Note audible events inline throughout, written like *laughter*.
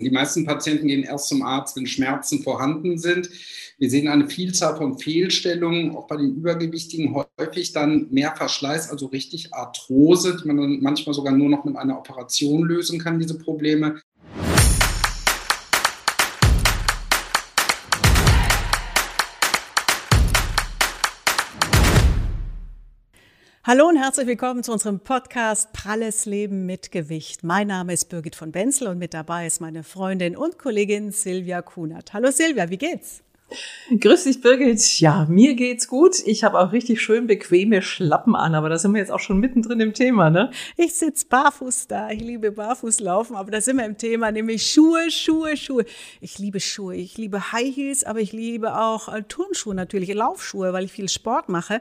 Die meisten Patienten gehen erst zum Arzt, wenn Schmerzen vorhanden sind. Wir sehen eine Vielzahl von Fehlstellungen, auch bei den Übergewichtigen häufig dann mehr Verschleiß, also richtig Arthrose, die man dann manchmal sogar nur noch mit einer Operation lösen kann, diese Probleme. Hallo und herzlich willkommen zu unserem Podcast Pralles Leben mit Gewicht. Mein Name ist Birgit von Benzel und mit dabei ist meine Freundin und Kollegin Silvia Kunert. Hallo Silvia, wie geht's? Grüß dich, Birgit. Ja, mir geht's gut. Ich habe auch richtig schön bequeme Schlappen an, aber da sind wir jetzt auch schon mittendrin im Thema, ne? Ich sitz barfuß da. Ich liebe Barfußlaufen, aber da sind wir im Thema, nämlich Schuhe, Schuhe, Schuhe. Ich liebe Schuhe. Ich liebe High Heels, aber ich liebe auch äh, Turnschuhe natürlich, Laufschuhe, weil ich viel Sport mache.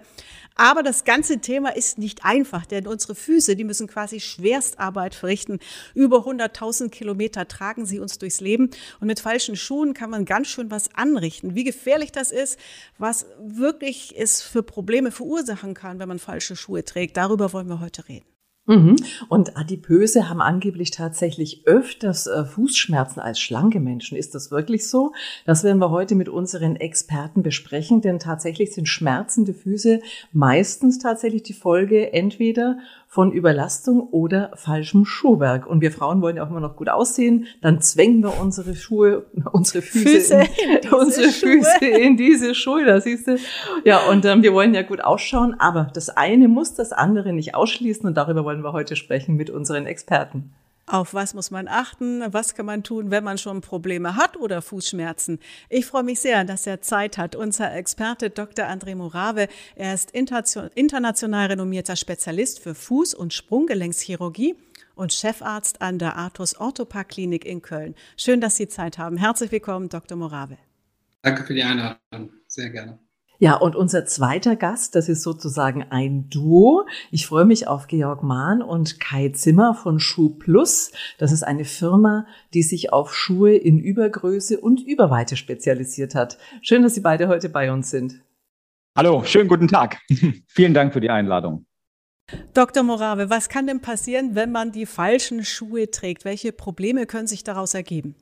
Aber das ganze Thema ist nicht einfach, denn unsere Füße, die müssen quasi Schwerstarbeit verrichten. Über 100.000 Kilometer tragen sie uns durchs Leben und mit falschen Schuhen kann man ganz schön was anrichten wie gefährlich das ist, was wirklich es für Probleme verursachen kann, wenn man falsche Schuhe trägt. Darüber wollen wir heute reden. Mhm. Und Adipöse haben angeblich tatsächlich öfters äh, Fußschmerzen als schlanke Menschen. Ist das wirklich so? Das werden wir heute mit unseren Experten besprechen, denn tatsächlich sind schmerzende Füße meistens tatsächlich die Folge entweder von Überlastung oder falschem Schuhwerk. Und wir Frauen wollen ja auch immer noch gut aussehen. Dann zwängen wir unsere Schuhe, *laughs* unsere Füße, Füße in, *laughs* unsere Schuhe. Füße in diese Schuhe. Da siehst du. Ja, und ähm, wir wollen ja gut ausschauen. Aber das eine muss das andere nicht ausschließen. Und darüber wollen wir heute sprechen mit unseren Experten. Auf was muss man achten? Was kann man tun, wenn man schon Probleme hat oder Fußschmerzen? Ich freue mich sehr, dass er Zeit hat. Unser Experte Dr. André Morave, er ist international renommierter Spezialist für Fuß- und Sprunggelenkschirurgie und Chefarzt an der Arthus Orthopaar Klinik in Köln. Schön, dass Sie Zeit haben. Herzlich willkommen, Dr. Morave. Danke für die Einladung. Sehr gerne. Ja, und unser zweiter Gast, das ist sozusagen ein Duo. Ich freue mich auf Georg Mahn und Kai Zimmer von Schuh Plus. Das ist eine Firma, die sich auf Schuhe in Übergröße und Überweite spezialisiert hat. Schön, dass Sie beide heute bei uns sind. Hallo, schönen guten Tag. *laughs* Vielen Dank für die Einladung. Dr. Morave, was kann denn passieren, wenn man die falschen Schuhe trägt? Welche Probleme können sich daraus ergeben?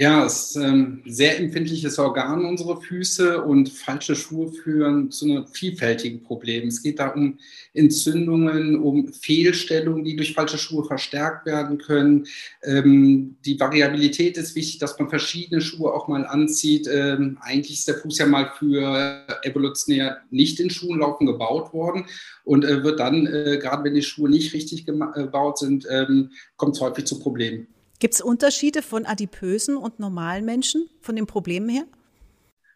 Ja, es ist ein ähm, sehr empfindliches Organ, unsere Füße, und falsche Schuhe führen zu einem vielfältigen Problem. Es geht da um Entzündungen, um Fehlstellungen, die durch falsche Schuhe verstärkt werden können. Ähm, die Variabilität ist wichtig, dass man verschiedene Schuhe auch mal anzieht. Ähm, eigentlich ist der Fuß ja mal für evolutionär nicht in Schuhen laufen gebaut worden und äh, wird dann, äh, gerade wenn die Schuhe nicht richtig äh, gebaut sind, kommt es häufig zu Problemen. Gibt es Unterschiede von adipösen und normalen Menschen von den Problemen her?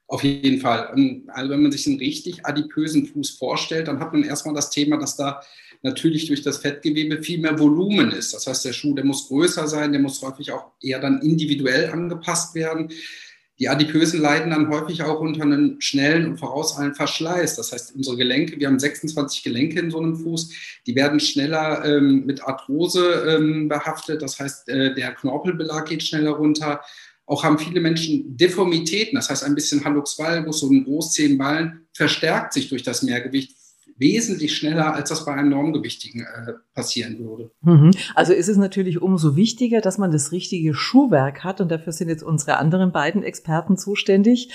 Auf jeden Fall. Ähm, also wenn man sich einen richtig adipösen Fuß vorstellt, dann hat man erstmal das Thema, dass da natürlich durch das Fettgewebe viel mehr Volumen ist. Das heißt, der Schuh, der muss größer sein, der muss häufig auch eher dann individuell angepasst werden. Die Adipösen leiden dann häufig auch unter einem schnellen und vorauseilenden Verschleiß. Das heißt, unsere Gelenke, wir haben 26 Gelenke in so einem Fuß, die werden schneller ähm, mit Arthrose ähm, behaftet. Das heißt, äh, der Knorpelbelag geht schneller runter. Auch haben viele Menschen Deformitäten, das heißt ein bisschen Hallux valgus, so ein Großzehenballen, verstärkt sich durch das Mehrgewicht, wesentlich schneller, als das bei einem Normgewichtigen äh, passieren würde. Mhm. Also ist es natürlich umso wichtiger, dass man das richtige Schuhwerk hat und dafür sind jetzt unsere anderen beiden Experten zuständig.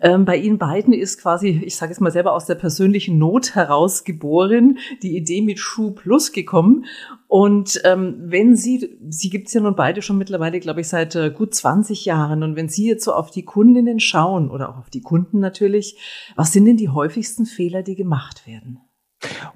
Ähm, bei Ihnen beiden ist quasi, ich sage es mal selber aus der persönlichen Not heraus geboren, die Idee mit Schuh Plus gekommen. Und ähm, wenn Sie, Sie gibt es ja nun beide schon mittlerweile, glaube ich, seit äh, gut 20 Jahren. Und wenn Sie jetzt so auf die Kundinnen schauen oder auch auf die Kunden natürlich, was sind denn die häufigsten Fehler, die gemacht werden?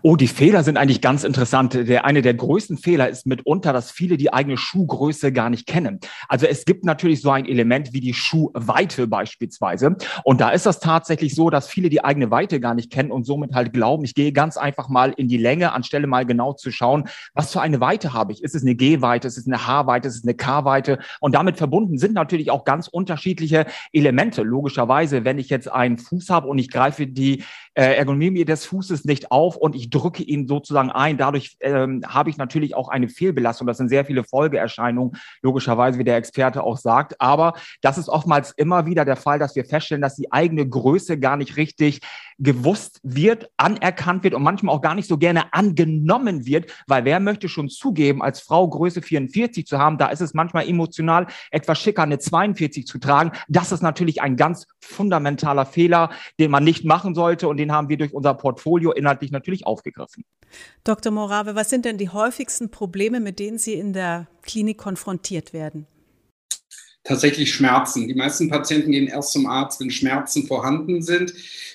Oh, die Fehler sind eigentlich ganz interessant. Der, eine der größten Fehler ist mitunter, dass viele die eigene Schuhgröße gar nicht kennen. Also es gibt natürlich so ein Element wie die Schuhweite beispielsweise. Und da ist das tatsächlich so, dass viele die eigene Weite gar nicht kennen und somit halt glauben, ich gehe ganz einfach mal in die Länge, anstelle mal genau zu schauen, was für eine Weite habe ich. Ist es eine G-Weite, ist es eine H-Weite, ist es eine K-Weite? Und damit verbunden sind natürlich auch ganz unterschiedliche Elemente. Logischerweise, wenn ich jetzt einen Fuß habe und ich greife die äh, Ergonomie des Fußes nicht auf und ich drücke ihn sozusagen ein. Dadurch ähm, habe ich natürlich auch eine Fehlbelastung. Das sind sehr viele Folgeerscheinungen, logischerweise, wie der Experte auch sagt. Aber das ist oftmals immer wieder der Fall, dass wir feststellen, dass die eigene Größe gar nicht richtig gewusst wird, anerkannt wird und manchmal auch gar nicht so gerne angenommen wird, weil wer möchte schon zugeben, als Frau Größe 44 zu haben, da ist es manchmal emotional etwas schicker, eine 42 zu tragen. Das ist natürlich ein ganz fundamentaler Fehler, den man nicht machen sollte und den haben wir durch unser Portfolio inhaltlich natürlich aufgegriffen. Dr. Morave, was sind denn die häufigsten Probleme, mit denen Sie in der Klinik konfrontiert werden? tatsächlich Schmerzen. Die meisten Patienten gehen erst zum Arzt, wenn Schmerzen vorhanden sind.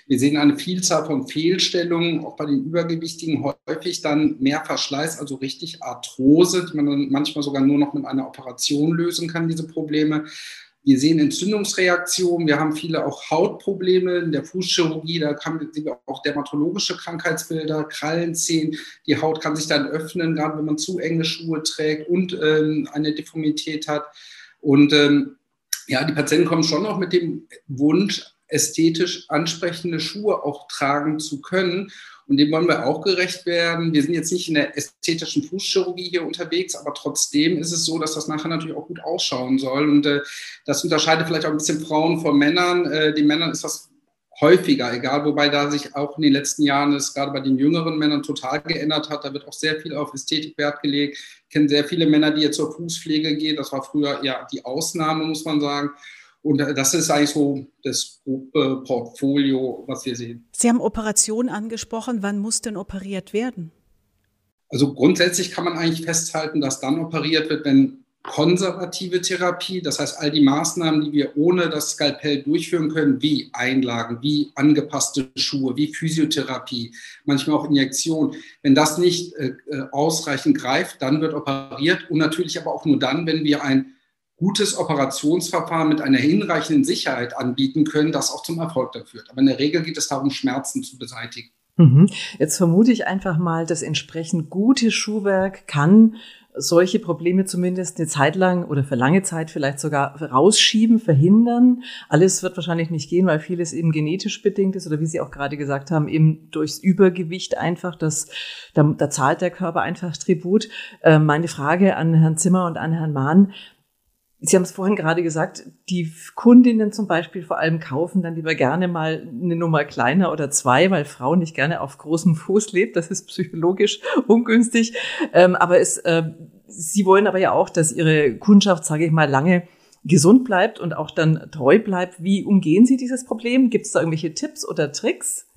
Wir sehen eine Vielzahl von Fehlstellungen, auch bei den Übergewichtigen häufig dann mehr Verschleiß, also richtig Arthrose, die man dann manchmal sogar nur noch mit einer Operation lösen kann, diese Probleme. Wir sehen Entzündungsreaktionen, wir haben viele auch Hautprobleme in der Fußchirurgie, da sehen wir auch dermatologische Krankheitsbilder, Krallenzehen, die Haut kann sich dann öffnen, gerade wenn man zu enge Schuhe trägt und ähm, eine Deformität hat. Und ähm, ja, die Patienten kommen schon noch mit dem Wunsch, ästhetisch ansprechende Schuhe auch tragen zu können. Und dem wollen wir auch gerecht werden. Wir sind jetzt nicht in der ästhetischen Fußchirurgie hier unterwegs, aber trotzdem ist es so, dass das nachher natürlich auch gut ausschauen soll. Und äh, das unterscheidet vielleicht auch ein bisschen Frauen von Männern. Äh, den Männern ist das häufiger, egal, wobei da sich auch in den letzten Jahren es gerade bei den jüngeren Männern total geändert hat. Da wird auch sehr viel auf Ästhetik Wert gelegt. Ich kenne sehr viele Männer, die jetzt zur Fußpflege gehen. Das war früher ja die Ausnahme, muss man sagen. Und das ist eigentlich so das grobe Portfolio, was wir sehen. Sie haben Operationen angesprochen. Wann muss denn operiert werden? Also grundsätzlich kann man eigentlich festhalten, dass dann operiert wird, wenn konservative Therapie, das heißt all die Maßnahmen, die wir ohne das Skalpell durchführen können, wie Einlagen, wie angepasste Schuhe, wie Physiotherapie, manchmal auch Injektion, wenn das nicht äh, äh, ausreichend greift, dann wird operiert und natürlich aber auch nur dann, wenn wir ein gutes Operationsverfahren mit einer hinreichenden Sicherheit anbieten können, das auch zum Erfolg führt. Aber in der Regel geht es darum, Schmerzen zu beseitigen. Mhm. Jetzt vermute ich einfach mal, das entsprechend gute Schuhwerk kann solche Probleme zumindest eine Zeit lang oder für lange Zeit vielleicht sogar rausschieben, verhindern. Alles wird wahrscheinlich nicht gehen, weil vieles eben genetisch bedingt ist oder wie Sie auch gerade gesagt haben, eben durchs Übergewicht einfach, das, da, da zahlt der Körper einfach Tribut. Äh, meine Frage an Herrn Zimmer und an Herrn Mahn. Sie haben es vorhin gerade gesagt, die Kundinnen zum Beispiel vor allem kaufen dann lieber gerne mal eine Nummer kleiner oder zwei, weil Frauen nicht gerne auf großem Fuß lebt. Das ist psychologisch *laughs* ungünstig. Ähm, aber es, äh, sie wollen aber ja auch, dass ihre Kundschaft, sage ich mal, lange gesund bleibt und auch dann treu bleibt. Wie umgehen Sie dieses Problem? Gibt es da irgendwelche Tipps oder Tricks?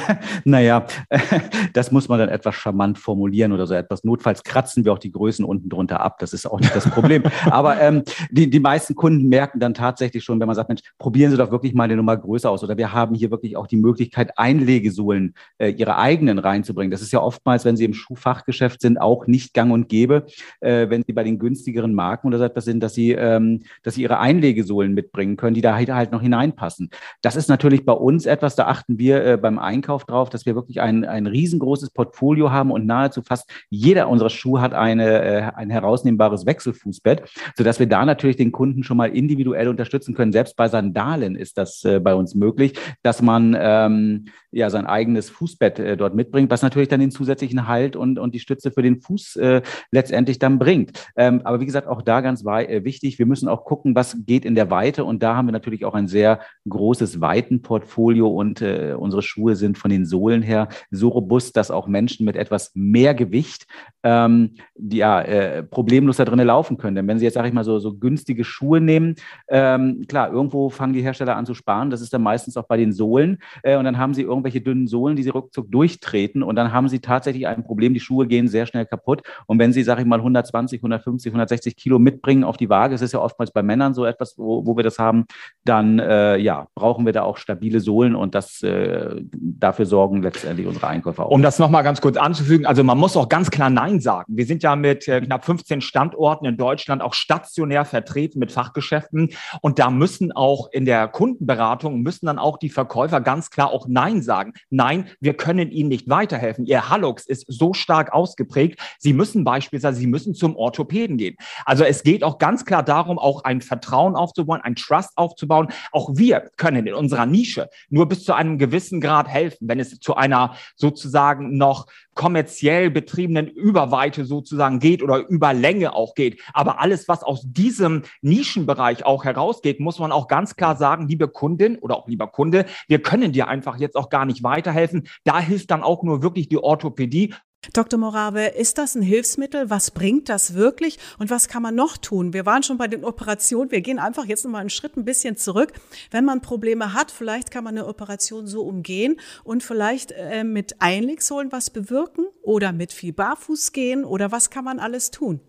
*laughs* naja, *laughs* das muss man dann etwas charmant formulieren oder so etwas. Notfalls kratzen wir auch die Größen unten drunter ab. Das ist auch nicht das Problem. *laughs* Aber ähm, die, die meisten Kunden merken dann tatsächlich schon, wenn man sagt, Mensch, probieren Sie doch wirklich mal eine Nummer größer aus. Oder wir haben hier wirklich auch die Möglichkeit, Einlegesohlen äh, ihre eigenen reinzubringen. Das ist ja oftmals, wenn Sie im Schuhfachgeschäft sind, auch nicht gang und gäbe, äh, wenn Sie bei den günstigeren Marken oder so etwas sind, dass Sie, ähm, dass Sie Ihre Einlegesohlen mitbringen können, die da halt, halt noch hineinpassen. Das ist natürlich bei uns etwas, da achten wir äh, beim Einkauf Einkauf drauf, dass wir wirklich ein, ein riesengroßes Portfolio haben und nahezu fast jeder unserer Schuhe hat eine, äh, ein herausnehmbares Wechselfußbett, sodass wir da natürlich den Kunden schon mal individuell unterstützen können. Selbst bei Sandalen ist das äh, bei uns möglich, dass man ähm, ja sein eigenes Fußbett äh, dort mitbringt, was natürlich dann den zusätzlichen Halt und, und die Stütze für den Fuß äh, letztendlich dann bringt. Ähm, aber wie gesagt, auch da ganz äh, wichtig, wir müssen auch gucken, was geht in der Weite und da haben wir natürlich auch ein sehr großes Weitenportfolio und äh, unsere Schuhe sind sind von den Sohlen her so robust, dass auch Menschen mit etwas mehr Gewicht ähm, die, ja, äh, problemlos da drinnen laufen können. Denn wenn Sie jetzt, sage ich mal, so, so günstige Schuhe nehmen, ähm, klar, irgendwo fangen die Hersteller an zu sparen. Das ist dann meistens auch bei den Sohlen. Äh, und dann haben Sie irgendwelche dünnen Sohlen, die Sie ruckzuck durchtreten. Und dann haben Sie tatsächlich ein Problem. Die Schuhe gehen sehr schnell kaputt. Und wenn Sie, sage ich mal, 120, 150, 160 Kilo mitbringen auf die Waage, das ist ja oftmals bei Männern so etwas, wo, wo wir das haben, dann äh, ja, brauchen wir da auch stabile Sohlen. Und das äh, dafür sorgen letztendlich unsere Einkäufer auch. Um das nochmal ganz kurz anzufügen, also man muss auch ganz klar Nein sagen. Wir sind ja mit äh, knapp 15 Standorten in Deutschland auch stationär vertreten mit Fachgeschäften und da müssen auch in der Kundenberatung müssen dann auch die Verkäufer ganz klar auch Nein sagen. Nein, wir können Ihnen nicht weiterhelfen. Ihr Hallux ist so stark ausgeprägt. Sie müssen beispielsweise, Sie müssen zum Orthopäden gehen. Also es geht auch ganz klar darum, auch ein Vertrauen aufzubauen, ein Trust aufzubauen. Auch wir können in unserer Nische nur bis zu einem gewissen Grad helfen helfen, wenn es zu einer sozusagen noch kommerziell betriebenen Überweite sozusagen geht oder über Länge auch geht. Aber alles, was aus diesem Nischenbereich auch herausgeht, muss man auch ganz klar sagen, liebe Kundin oder auch lieber Kunde, wir können dir einfach jetzt auch gar nicht weiterhelfen. Da hilft dann auch nur wirklich die Orthopädie Dr. Morave, ist das ein Hilfsmittel? Was bringt das wirklich? Und was kann man noch tun? Wir waren schon bei den Operationen. Wir gehen einfach jetzt nochmal einen Schritt ein bisschen zurück. Wenn man Probleme hat, vielleicht kann man eine Operation so umgehen und vielleicht äh, mit Einlegsohlen was bewirken oder mit viel Barfuß gehen oder was kann man alles tun?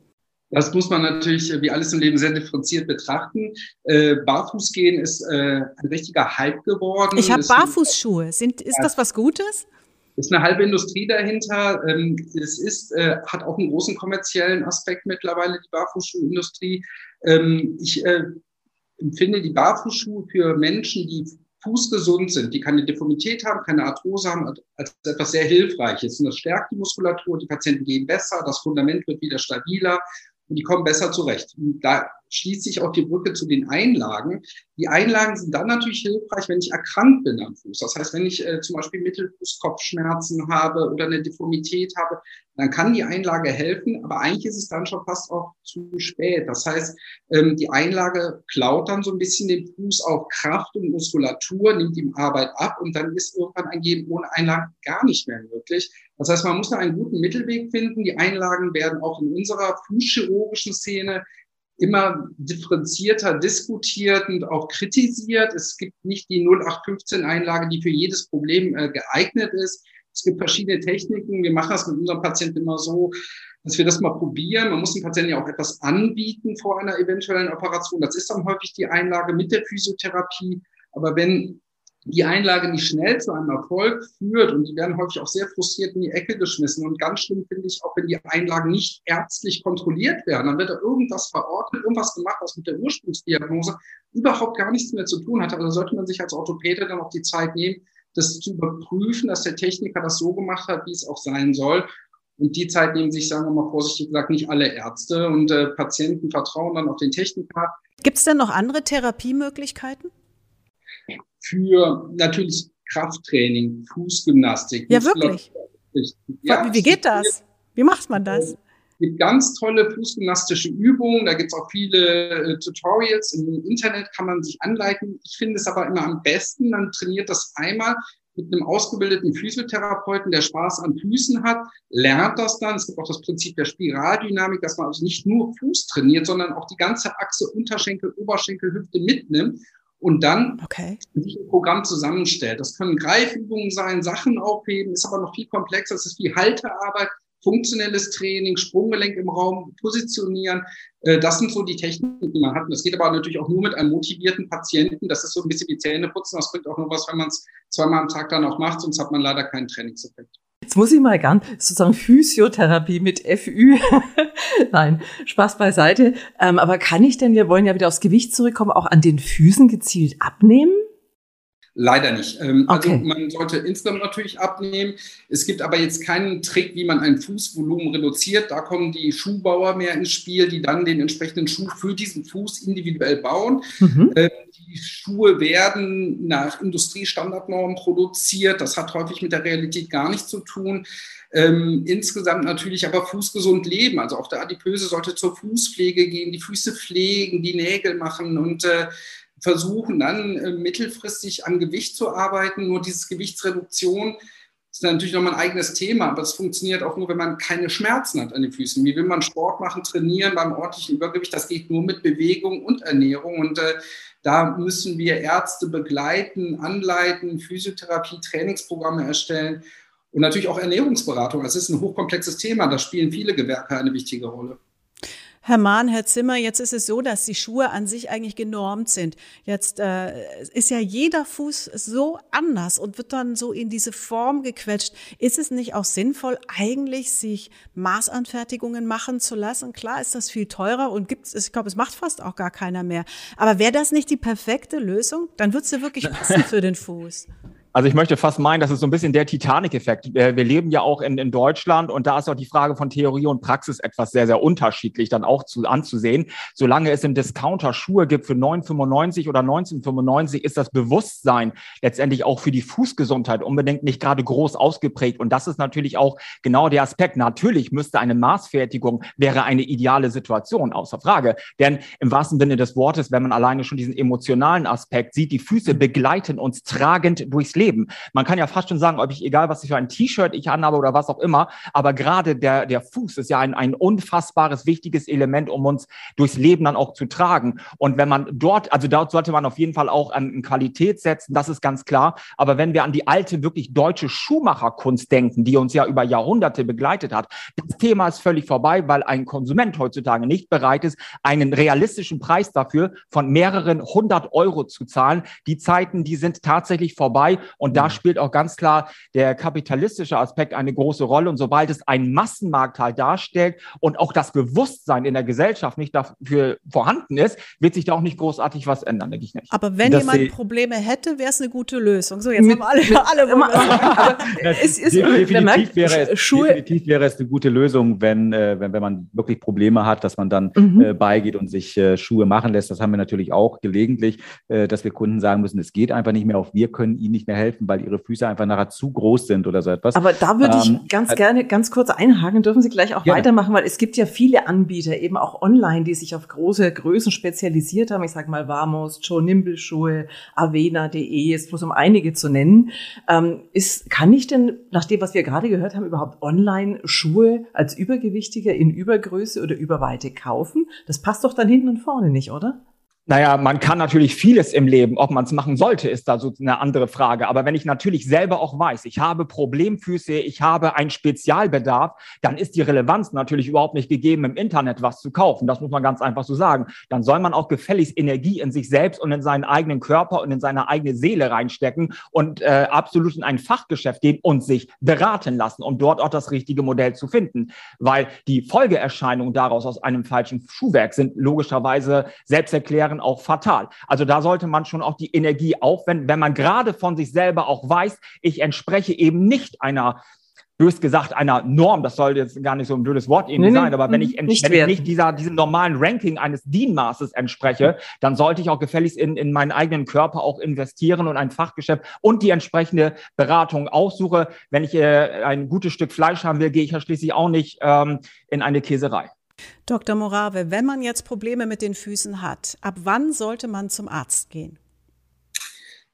Das muss man natürlich wie alles im Leben sehr differenziert betrachten. Äh, Barfußgehen ist äh, ein richtiger Hype geworden. Ich habe Barfußschuhe. Sind, ist das was Gutes? Ist eine halbe Industrie dahinter. Ähm, es ist, äh, hat auch einen großen kommerziellen Aspekt mittlerweile, die Barfußschuhindustrie. Ähm, ich äh, empfinde die Barfußschuhe für Menschen, die fußgesund sind, die keine Deformität haben, keine Arthrose haben, als etwas sehr Hilfreiches. Und das stärkt die Muskulatur, die Patienten gehen besser, das Fundament wird wieder stabiler und die kommen besser zurecht. Und da schließt sich auch die Brücke zu den Einlagen. Die Einlagen sind dann natürlich hilfreich, wenn ich erkrankt bin am Fuß. Das heißt, wenn ich äh, zum Beispiel Mittelfußkopfschmerzen habe oder eine Deformität habe, dann kann die Einlage helfen, aber eigentlich ist es dann schon fast auch zu spät. Das heißt, ähm, die Einlage klaut dann so ein bisschen dem Fuß auch Kraft und Muskulatur, nimmt ihm Arbeit ab und dann ist irgendwann ein Gehen ohne Einlagen gar nicht mehr möglich. Das heißt, man muss da einen guten Mittelweg finden. Die Einlagen werden auch in unserer fußchirurgischen Szene immer differenzierter diskutiert und auch kritisiert. Es gibt nicht die 0815-Einlage, die für jedes Problem äh, geeignet ist. Es gibt verschiedene Techniken. Wir machen das mit unseren Patienten immer so, dass wir das mal probieren. Man muss dem Patienten ja auch etwas anbieten vor einer eventuellen Operation. Das ist dann häufig die Einlage mit der Physiotherapie. Aber wenn die Einlage nicht schnell zu einem Erfolg führt und die werden häufig auch sehr frustriert in die Ecke geschmissen. Und ganz schlimm finde ich auch, wenn die Einlagen nicht ärztlich kontrolliert werden, dann wird da irgendwas verordnet, irgendwas gemacht, was mit der Ursprungsdiagnose überhaupt gar nichts mehr zu tun hat. Also sollte man sich als Orthopäde dann auch die Zeit nehmen, das zu überprüfen, dass der Techniker das so gemacht hat, wie es auch sein soll. Und die Zeit nehmen sich, sagen wir mal vorsichtig gesagt, nicht alle Ärzte und äh, Patienten vertrauen dann auf den Techniker. Gibt es denn noch andere Therapiemöglichkeiten? Für natürlich Krafttraining, Fußgymnastik. Ja, wirklich. Ja, wie geht das? Wie macht man das? Es gibt ganz tolle fußgymnastische Übungen. Da gibt es auch viele äh, Tutorials. Im Internet kann man sich anleiten. Ich finde es aber immer am besten. Man trainiert das einmal mit einem ausgebildeten Physiotherapeuten, der Spaß an Füßen hat, lernt das dann. Es gibt auch das Prinzip der Spiraldynamik, dass man also nicht nur Fuß trainiert, sondern auch die ganze Achse Unterschenkel, Oberschenkel, Hüfte mitnimmt und dann okay. sich ein Programm zusammenstellt. Das können Greifübungen sein, Sachen aufheben, ist aber noch viel komplexer. Es ist wie Haltearbeit, funktionelles Training, Sprunggelenk im Raum, positionieren. Äh, das sind so die Techniken, die man hat. Und das geht aber natürlich auch nur mit einem motivierten Patienten. Das ist so ein bisschen wie Zähne putzen. Das bringt auch nur was, wenn man es zweimal am Tag dann auch macht, sonst hat man leider keinen Trainingseffekt. Jetzt muss ich mal ganz sozusagen Physiotherapie mit FÜ. *laughs* Nein, Spaß beiseite. Ähm, aber kann ich denn, wir wollen ja wieder aufs Gewicht zurückkommen, auch an den Füßen gezielt abnehmen? Leider nicht. Ähm, also okay. Also man sollte insgesamt natürlich abnehmen. Es gibt aber jetzt keinen Trick, wie man ein Fußvolumen reduziert. Da kommen die Schuhbauer mehr ins Spiel, die dann den entsprechenden Schuh für diesen Fuß individuell bauen. Mhm. Ähm, die Schuhe werden nach Industriestandardnormen produziert. Das hat häufig mit der Realität gar nichts zu tun. Ähm, insgesamt natürlich aber fußgesund leben. Also auch der Adipöse sollte zur Fußpflege gehen, die Füße pflegen, die Nägel machen und äh, versuchen dann äh, mittelfristig an Gewicht zu arbeiten. Nur dieses Gewichtsreduktion ist natürlich nochmal ein eigenes Thema, aber es funktioniert auch nur, wenn man keine Schmerzen hat an den Füßen. Wie will man Sport machen, trainieren beim ordentlichen Übergewicht? Das geht nur mit Bewegung und Ernährung. Und äh, da müssen wir Ärzte begleiten, anleiten, Physiotherapie, Trainingsprogramme erstellen und natürlich auch Ernährungsberatung. Das ist ein hochkomplexes Thema. Da spielen viele Gewerke eine wichtige Rolle. Herr Mahn, Herr Zimmer, jetzt ist es so, dass die Schuhe an sich eigentlich genormt sind. Jetzt äh, ist ja jeder Fuß so anders und wird dann so in diese Form gequetscht. Ist es nicht auch sinnvoll, eigentlich sich Maßanfertigungen machen zu lassen? Klar ist das viel teurer und gibt ich glaube, es macht fast auch gar keiner mehr. Aber wäre das nicht die perfekte Lösung? Dann wird es ja wirklich *laughs* passen für den Fuß. Also ich möchte fast meinen, das ist so ein bisschen der Titanic-Effekt. Wir leben ja auch in, in Deutschland und da ist auch die Frage von Theorie und Praxis etwas sehr, sehr unterschiedlich dann auch zu, anzusehen. Solange es im Discounter Schuhe gibt für 9,95 oder 19,95, ist das Bewusstsein letztendlich auch für die Fußgesundheit unbedingt nicht gerade groß ausgeprägt. Und das ist natürlich auch genau der Aspekt. Natürlich müsste eine Maßfertigung wäre eine ideale Situation, außer Frage. Denn im wahrsten Sinne des Wortes, wenn man alleine schon diesen emotionalen Aspekt sieht, die Füße begleiten uns tragend durchs Leben. Leben. Man kann ja fast schon sagen, ob ich, egal was ich für ein T-Shirt ich anhabe oder was auch immer, aber gerade der, der Fuß ist ja ein, ein unfassbares, wichtiges Element, um uns durchs Leben dann auch zu tragen. Und wenn man dort, also dort sollte man auf jeden Fall auch an Qualität setzen, das ist ganz klar. Aber wenn wir an die alte, wirklich deutsche Schuhmacherkunst denken, die uns ja über Jahrhunderte begleitet hat, das Thema ist völlig vorbei, weil ein Konsument heutzutage nicht bereit ist, einen realistischen Preis dafür von mehreren hundert Euro zu zahlen. Die Zeiten, die sind tatsächlich vorbei. Und da mhm. spielt auch ganz klar der kapitalistische Aspekt eine große Rolle. Und sobald es einen Massenmarkt halt darstellt und auch das Bewusstsein in der Gesellschaft nicht dafür vorhanden ist, wird sich da auch nicht großartig was ändern, denke ich nicht. Aber wenn das jemand Probleme hätte, wäre es eine gute Lösung. So, jetzt mit, haben alle, mit, alle *laughs* aber es ist, definitiv, merkt, wäre es, Schuhe, definitiv wäre es eine gute Lösung, wenn, äh, wenn, wenn man wirklich Probleme hat, dass man dann mhm. äh, beigeht und sich äh, Schuhe machen lässt. Das haben wir natürlich auch gelegentlich, äh, dass wir Kunden sagen müssen, es geht einfach nicht mehr auf, wir können ihnen nicht mehr helfen weil ihre Füße einfach nachher zu groß sind oder so etwas. Aber da würde ich ähm, ganz halt gerne ganz kurz einhaken, dürfen Sie gleich auch gerne. weitermachen, weil es gibt ja viele Anbieter, eben auch online, die sich auf große Größen spezialisiert haben. Ich sage mal Vamos, Joe Nimble Schuhe, Avena.de, ist bloß um einige zu nennen. Ähm, ist, kann ich denn, nach dem, was wir gerade gehört haben, überhaupt online Schuhe als Übergewichtiger in Übergröße oder Überweite kaufen? Das passt doch dann hinten und vorne nicht, oder? Naja, man kann natürlich vieles im Leben. Ob man es machen sollte, ist da so eine andere Frage. Aber wenn ich natürlich selber auch weiß, ich habe Problemfüße, ich habe einen Spezialbedarf, dann ist die Relevanz natürlich überhaupt nicht gegeben, im Internet was zu kaufen. Das muss man ganz einfach so sagen. Dann soll man auch gefälligst Energie in sich selbst und in seinen eigenen Körper und in seine eigene Seele reinstecken und äh, absolut in ein Fachgeschäft gehen und sich beraten lassen, um dort auch das richtige Modell zu finden. Weil die Folgeerscheinungen daraus aus einem falschen Schuhwerk sind logischerweise selbsterklärend wären auch fatal. Also da sollte man schon auch die Energie aufwenden, wenn man gerade von sich selber auch weiß, ich entspreche eben nicht einer bös gesagt einer Norm, das soll jetzt gar nicht so ein blödes Wort eben nee, sein, aber wenn ich, nicht wenn ich nicht dieser, diesem normalen Ranking eines DIN-Maßes entspreche, dann sollte ich auch gefälligst in, in meinen eigenen Körper auch investieren und ein Fachgeschäft und die entsprechende Beratung aussuche. Wenn ich äh, ein gutes Stück Fleisch haben will, gehe ich ja schließlich auch nicht ähm, in eine Käserei. Dr. Morave, wenn man jetzt Probleme mit den Füßen hat, ab wann sollte man zum Arzt gehen?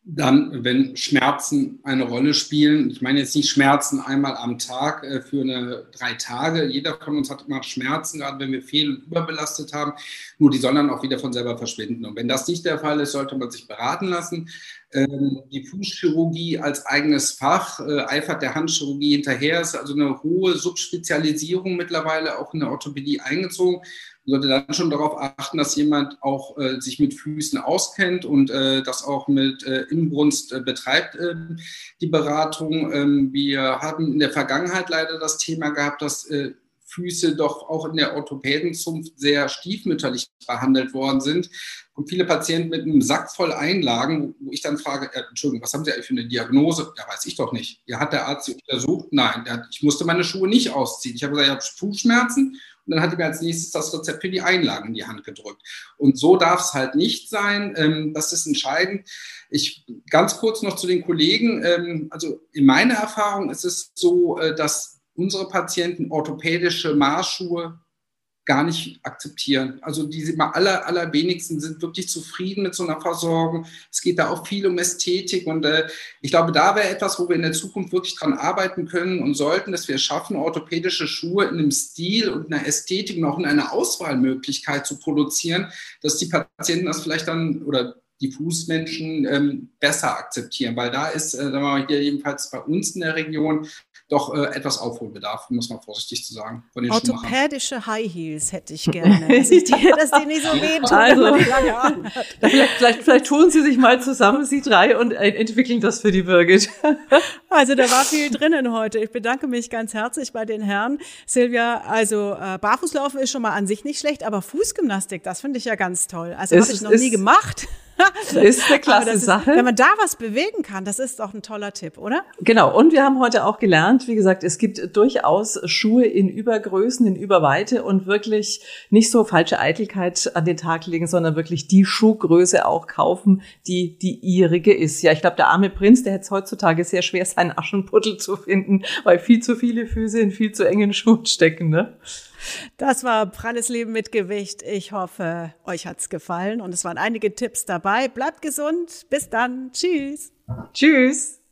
Dann, wenn Schmerzen eine Rolle spielen, ich meine jetzt nicht Schmerzen einmal am Tag äh, für eine drei Tage. Jeder von uns hat immer Schmerzen, gerade wenn wir fehl- und überbelastet haben. Nur die sollen dann auch wieder von selber verschwinden. Und wenn das nicht der Fall ist, sollte man sich beraten lassen. Ähm, die Fußchirurgie als eigenes Fach äh, eifert der Handchirurgie hinterher. Ist also eine hohe Subspezialisierung mittlerweile auch in der Orthopädie eingezogen. Man sollte dann schon darauf achten, dass jemand auch äh, sich mit Füßen auskennt und äh, das auch mit äh, Inbrunst äh, betreibt, äh, die Beratung. Ähm, wir haben in der Vergangenheit leider das Thema gehabt, dass äh, Füße doch auch in der Orthopädenzunft sehr stiefmütterlich behandelt worden sind. Und viele Patienten mit einem Sack voll Einlagen, wo ich dann frage, äh, Entschuldigung, was haben Sie eigentlich für eine Diagnose? Ja, weiß ich doch nicht. Ja, hat der Arzt Sie untersucht? Nein, hat, ich musste meine Schuhe nicht ausziehen. Ich habe gesagt, ich habe Fußschmerzen und dann hat er mir als nächstes das Rezept für die Einlagen in die Hand gedrückt. Und so darf es halt nicht sein. Ähm, das ist entscheidend. Ich ganz kurz noch zu den Kollegen. Ähm, also in meiner Erfahrung ist es so, äh, dass unsere Patienten orthopädische Maßschuhe gar nicht akzeptieren. Also die aller, allerwenigsten sind wirklich zufrieden mit so einer Versorgung. Es geht da auch viel um Ästhetik und äh, ich glaube, da wäre etwas, wo wir in der Zukunft wirklich dran arbeiten können und sollten, dass wir schaffen, orthopädische Schuhe in einem Stil und einer Ästhetik auch in einer Auswahlmöglichkeit zu produzieren, dass die Patienten das vielleicht dann oder die Fußmenschen ähm, besser akzeptieren, weil da ist, äh, sagen wir mal, hier jedenfalls bei uns in der Region doch äh, etwas Aufholbedarf, muss man vorsichtig zu sagen. Orthopädische High Heels hätte ich gerne, *laughs* dass, ich die, dass die nicht so wehtun, also, vielleicht, *laughs* vielleicht, vielleicht tun Sie sich mal zusammen, Sie drei, und entwickeln das für die Birgit. *laughs* also da war viel drinnen heute. Ich bedanke mich ganz herzlich bei den Herren. Silvia, also äh, Barfußlaufen ist schon mal an sich nicht schlecht, aber Fußgymnastik, das finde ich ja ganz toll. Also habe ich noch nie gemacht. *laughs* ist eine klasse ist, Sache. Wenn man da was bewegen kann, das ist doch ein toller Tipp, oder? Genau. Und wir haben heute auch gelernt, wie gesagt, es gibt durchaus Schuhe in Übergrößen, in Überweite und wirklich nicht so falsche Eitelkeit an den Tag legen, sondern wirklich die Schuhgröße auch kaufen, die die ihrige ist. Ja, ich glaube, der arme Prinz, der hätte es heutzutage sehr schwer, seinen Aschenputtel zu finden, weil viel zu viele Füße in viel zu engen Schuhen stecken, ne? Das war Pralles Leben mit Gewicht. Ich hoffe, euch hat's gefallen und es waren einige Tipps dabei. Bleibt gesund. Bis dann. Tschüss. Tschüss.